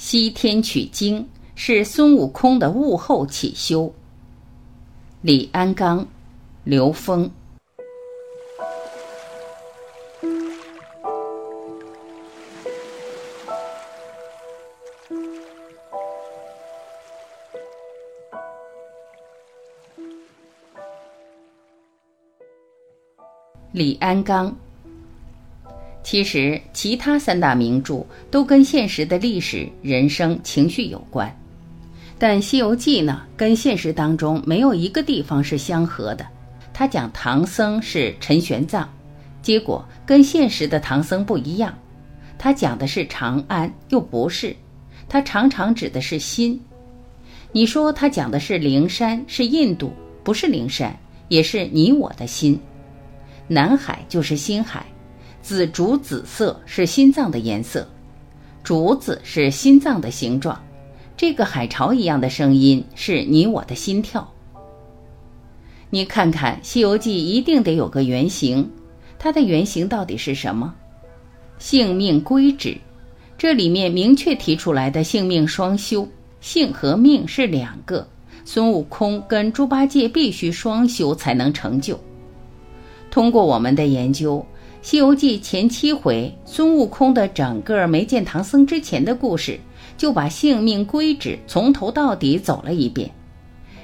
西天取经是孙悟空的悟后起修。李安刚、刘峰。李安刚。其实，其他三大名著都跟现实的历史、人生、情绪有关，但《西游记》呢，跟现实当中没有一个地方是相合的。他讲唐僧是陈玄奘，结果跟现实的唐僧不一样。他讲的是长安，又不是。他常常指的是心。你说他讲的是灵山，是印度，不是灵山，也是你我的心。南海就是心海。紫竹紫色是心脏的颜色，竹子是心脏的形状，这个海潮一样的声音是你我的心跳。你看看《西游记》一定得有个原型，它的原型到底是什么？性命归止，这里面明确提出来的性命双修，性和命是两个，孙悟空跟猪八戒必须双修才能成就。通过我们的研究。《西游记》前七回，孙悟空的整个没见唐僧之前的故事，就把性命归止从头到底走了一遍。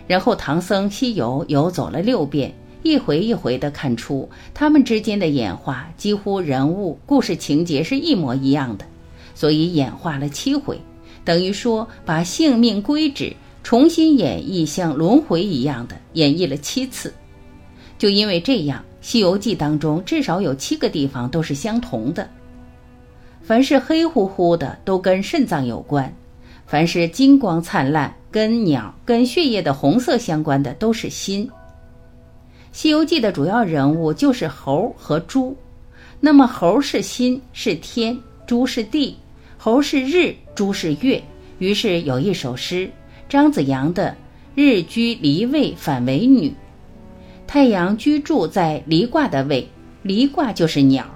然后唐僧西游游走了六遍，一回一回的看出他们之间的演化，几乎人物、故事情节是一模一样的，所以演化了七回，等于说把性命归止重新演绎，像轮回一样的演绎了七次。就因为这样。《西游记》当中至少有七个地方都是相同的。凡是黑乎乎的，都跟肾脏有关；凡是金光灿烂，跟鸟、跟血液的红色相关的，都是心。《西游记》的主要人物就是猴和猪。那么，猴是心，是天；猪是地。猴是日，猪是月。于是有一首诗，张子阳的“日居离位，反为女”。太阳居住在离卦的位，离卦就是鸟，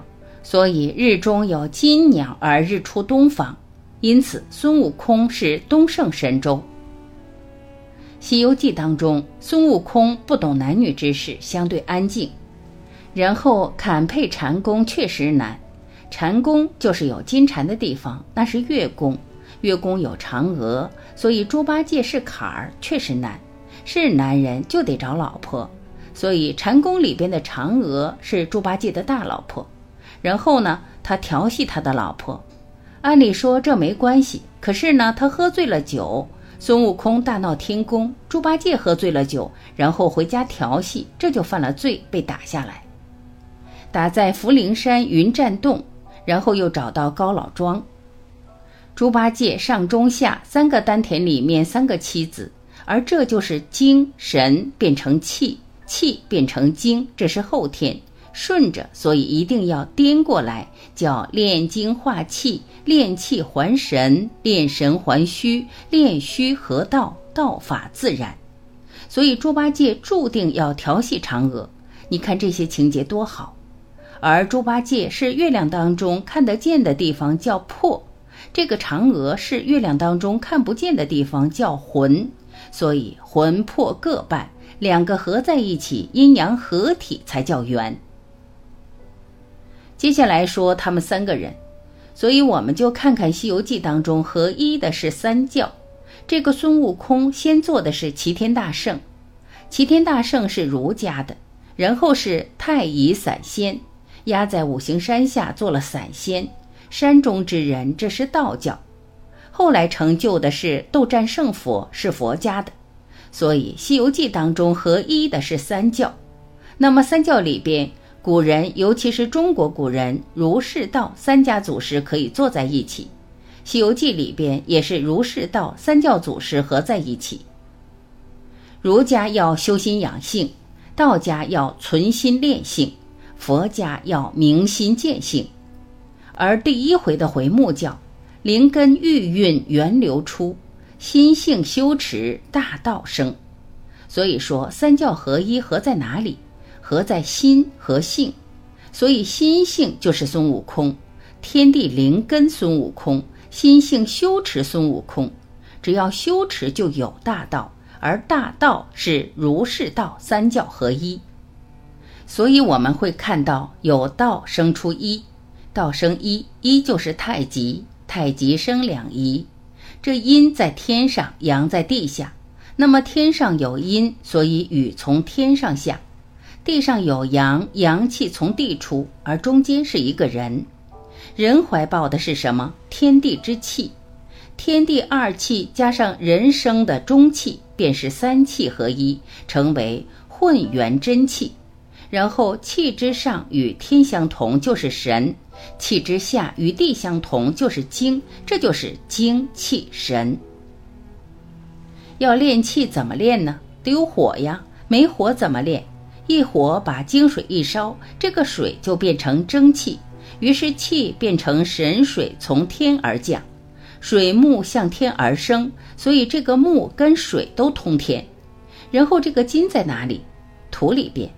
所以日中有金鸟而日出东方，因此孙悟空是东胜神州。《西游记》当中，孙悟空不懂男女之事，相对安静。然后坎配禅宫确实难，禅宫就是有金蝉的地方，那是月宫，月宫有嫦娥，所以猪八戒是坎儿，确实难。是男人就得找老婆。所以禅宫里边的嫦娥是猪八戒的大老婆，然后呢，他调戏他的老婆。按理说这没关系，可是呢，他喝醉了酒，孙悟空大闹天宫，猪八戒喝醉了酒，然后回家调戏，这就犯了罪，被打下来，打在福陵山云栈洞，然后又找到高老庄。猪八戒上中下三个丹田里面三个妻子，而这就是精神变成气。气变成精，这是后天顺着，所以一定要颠过来，叫炼精化气，炼气还神，炼神还虚，炼虚合道，道法自然。所以猪八戒注定要调戏嫦娥。你看这些情节多好，而猪八戒是月亮当中看得见的地方叫魄，这个嫦娥是月亮当中看不见的地方叫魂，所以魂魄各半。两个合在一起，阴阳合体才叫圆。接下来说他们三个人，所以我们就看看《西游记》当中合一的是三教。这个孙悟空先做的是齐天大圣，齐天大圣是儒家的，然后是太乙散仙，压在五行山下做了散仙，山中之人，这是道教。后来成就的是斗战胜佛，是佛家的。所以，《西游记》当中合一的是三教。那么，三教里边，古人，尤其是中国古人，儒释道三家祖师可以坐在一起。《西游记》里边也是儒释道三教祖师合在一起。儒家要修心养性，道家要存心炼性，佛家要明心见性。而第一回的回目叫“灵根玉韵源流出”。心性修持，大道生。所以说，三教合一合在哪里？合在心和性。所以心性就是孙悟空，天地灵根孙悟空，心性修持孙悟空，只要修持就有大道，而大道是儒释道三教合一。所以我们会看到有道生出一，道生一，一就是太极，太极生两仪。这阴在天上，阳在地下。那么天上有阴，所以雨从天上下；地上有阳，阳气从地出，而中间是一个人。人怀抱的是什么？天地之气，天地二气加上人生的中气，便是三气合一，成为混元真气。然后气之上与天相同，就是神。气之下与地相同，就是精，这就是精气神。要练气怎么练呢？得有火呀，没火怎么练？一火把精水一烧，这个水就变成蒸汽，于是气变成神水从天而降，水木向天而生，所以这个木跟水都通天。然后这个金在哪里？土里边，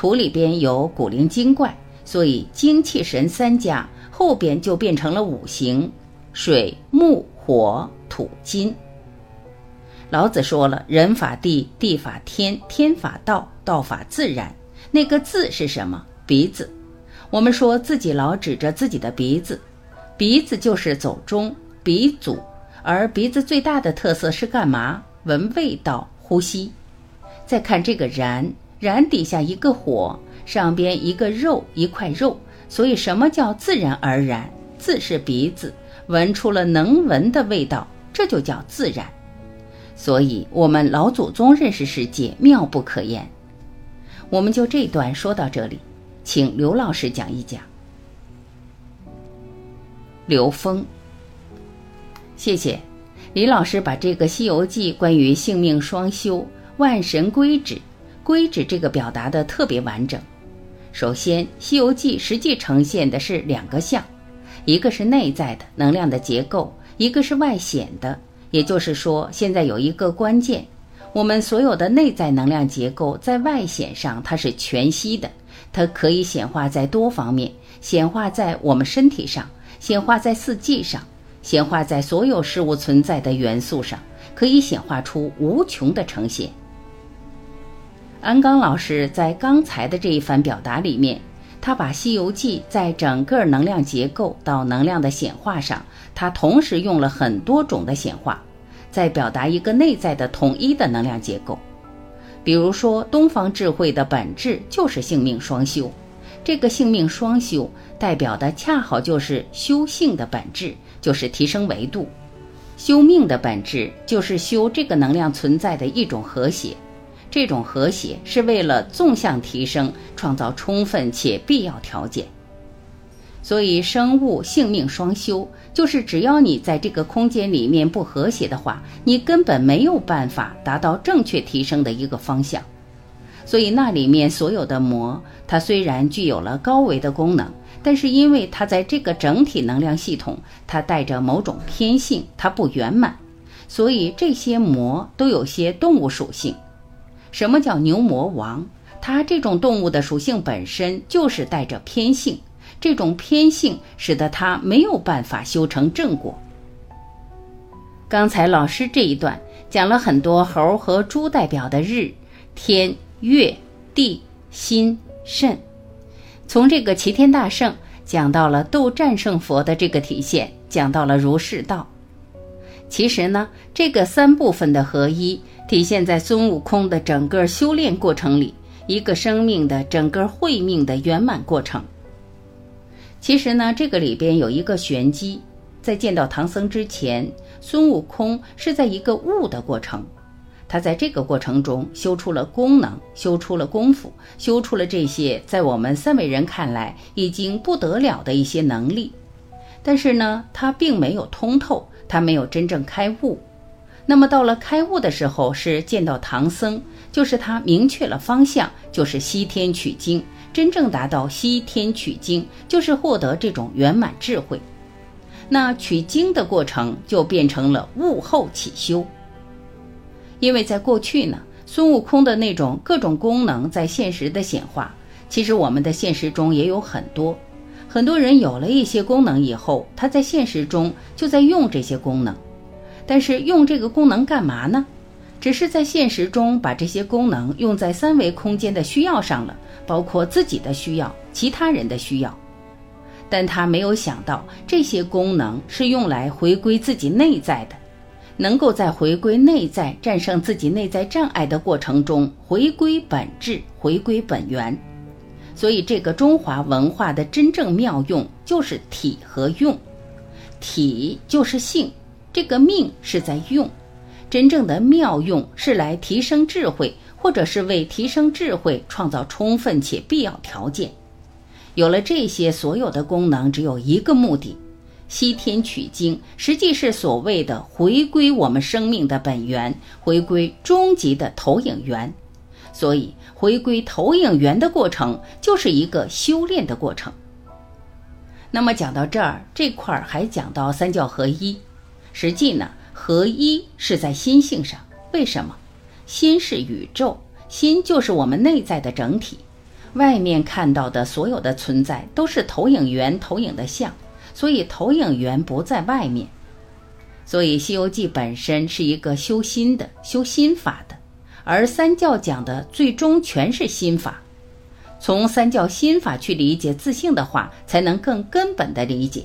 土里边有古灵精怪。所以精气神三家后边就变成了五行：水、木、火、土、金。老子说了：“人法地，地法天，天法道，道法自然。”那个“字”是什么？鼻子。我们说自己老指着自己的鼻子，鼻子就是走中鼻祖，而鼻子最大的特色是干嘛？闻味道，呼吸。再看这个然，燃底下一个火。上边一个肉一块肉，所以什么叫自然而然？自是鼻子闻出了能闻的味道，这就叫自然。所以，我们老祖宗认识世界妙不可言。我们就这段说到这里，请刘老师讲一讲。刘峰，谢谢李老师把这个《西游记》关于性命双修、万神归止、归止这个表达的特别完整。首先，《西游记》实际呈现的是两个相，一个是内在的能量的结构，一个是外显的。也就是说，现在有一个关键：我们所有的内在能量结构在外显上它是全息的，它可以显化在多方面，显化在我们身体上，显化在四季上，显化在所有事物存在的元素上，可以显化出无穷的呈现。安刚老师在刚才的这一番表达里面，他把《西游记》在整个能量结构到能量的显化上，他同时用了很多种的显化，在表达一个内在的统一的能量结构。比如说，东方智慧的本质就是性命双修，这个性命双修代表的恰好就是修性的本质，就是提升维度；修命的本质就是修这个能量存在的一种和谐。这种和谐是为了纵向提升创造充分且必要条件，所以生物性命双修，就是只要你在这个空间里面不和谐的话，你根本没有办法达到正确提升的一个方向。所以那里面所有的魔，它虽然具有了高维的功能，但是因为它在这个整体能量系统，它带着某种偏性，它不圆满，所以这些魔都有些动物属性。什么叫牛魔王？它这种动物的属性本身就是带着偏性，这种偏性使得它没有办法修成正果。刚才老师这一段讲了很多猴和猪代表的日、天、月、地、心、肾，从这个齐天大圣讲到了斗战胜佛的这个体现，讲到了儒释道。其实呢，这个三部分的合一。体现在孙悟空的整个修炼过程里，一个生命的整个慧命的圆满过程。其实呢，这个里边有一个玄机，在见到唐僧之前，孙悟空是在一个悟的过程，他在这个过程中修出了功能，修出了功夫，修出了这些在我们三维人看来已经不得了的一些能力。但是呢，他并没有通透，他没有真正开悟。那么到了开悟的时候，是见到唐僧，就是他明确了方向，就是西天取经，真正达到西天取经，就是获得这种圆满智慧。那取经的过程就变成了悟后起修。因为在过去呢，孙悟空的那种各种功能在现实的显化，其实我们的现实中也有很多，很多人有了一些功能以后，他在现实中就在用这些功能，但是用这个功能干嘛呢？只是在现实中把这些功能用在三维空间的需要上了，包括自己的需要、其他人的需要。但他没有想到，这些功能是用来回归自己内在的，能够在回归内在、战胜自己内在障碍的过程中回归本质、回归本源。所以，这个中华文化的真正妙用就是体和用。体就是性，这个命是在用。真正的妙用是来提升智慧，或者是为提升智慧创造充分且必要条件。有了这些，所有的功能只有一个目的：西天取经，实际是所谓的回归我们生命的本源，回归终极的投影源。所以，回归投影源的过程就是一个修炼的过程。那么讲到这儿，这块儿还讲到三教合一。实际呢，合一是在心性上。为什么？心是宇宙，心就是我们内在的整体。外面看到的所有的存在都是投影源投影的像，所以投影源不在外面。所以《西游记》本身是一个修心的、修心法的。而三教讲的最终全是心法，从三教心法去理解自性的话，才能更根本的理解。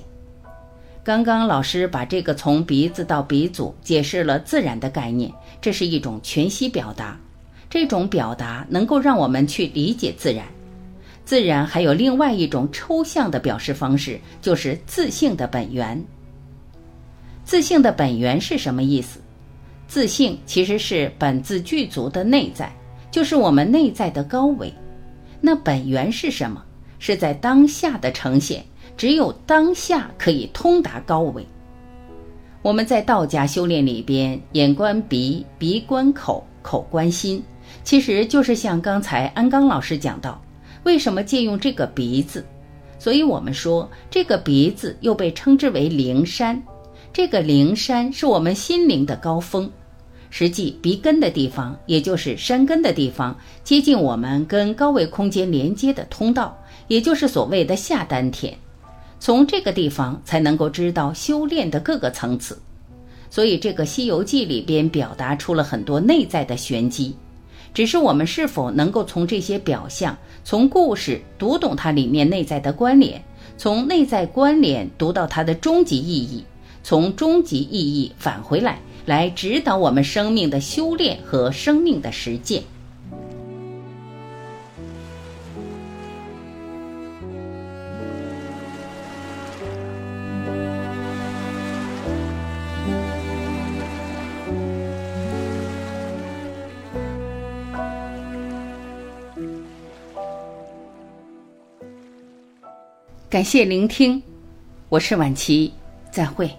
刚刚老师把这个从鼻子到鼻祖解释了自然的概念，这是一种全息表达。这种表达能够让我们去理解自然。自然还有另外一种抽象的表示方式，就是自性的本源。自性的本源是什么意思？自性其实是本自具足的内在，就是我们内在的高维。那本源是什么？是在当下的呈现，只有当下可以通达高维。我们在道家修炼里边，眼观鼻，鼻观口，口观心，其实就是像刚才安刚老师讲到，为什么借用这个鼻子？所以我们说这个鼻子又被称之为灵山。这个灵山是我们心灵的高峰，实际鼻根的地方，也就是山根的地方，接近我们跟高维空间连接的通道，也就是所谓的下丹田。从这个地方才能够知道修炼的各个层次。所以这个《西游记》里边表达出了很多内在的玄机，只是我们是否能够从这些表象、从故事读懂它里面内在的关联，从内在关联读到它的终极意义。从终极意义返回来，来指导我们生命的修炼和生命的实践。感谢聆听，我是晚琪，再会。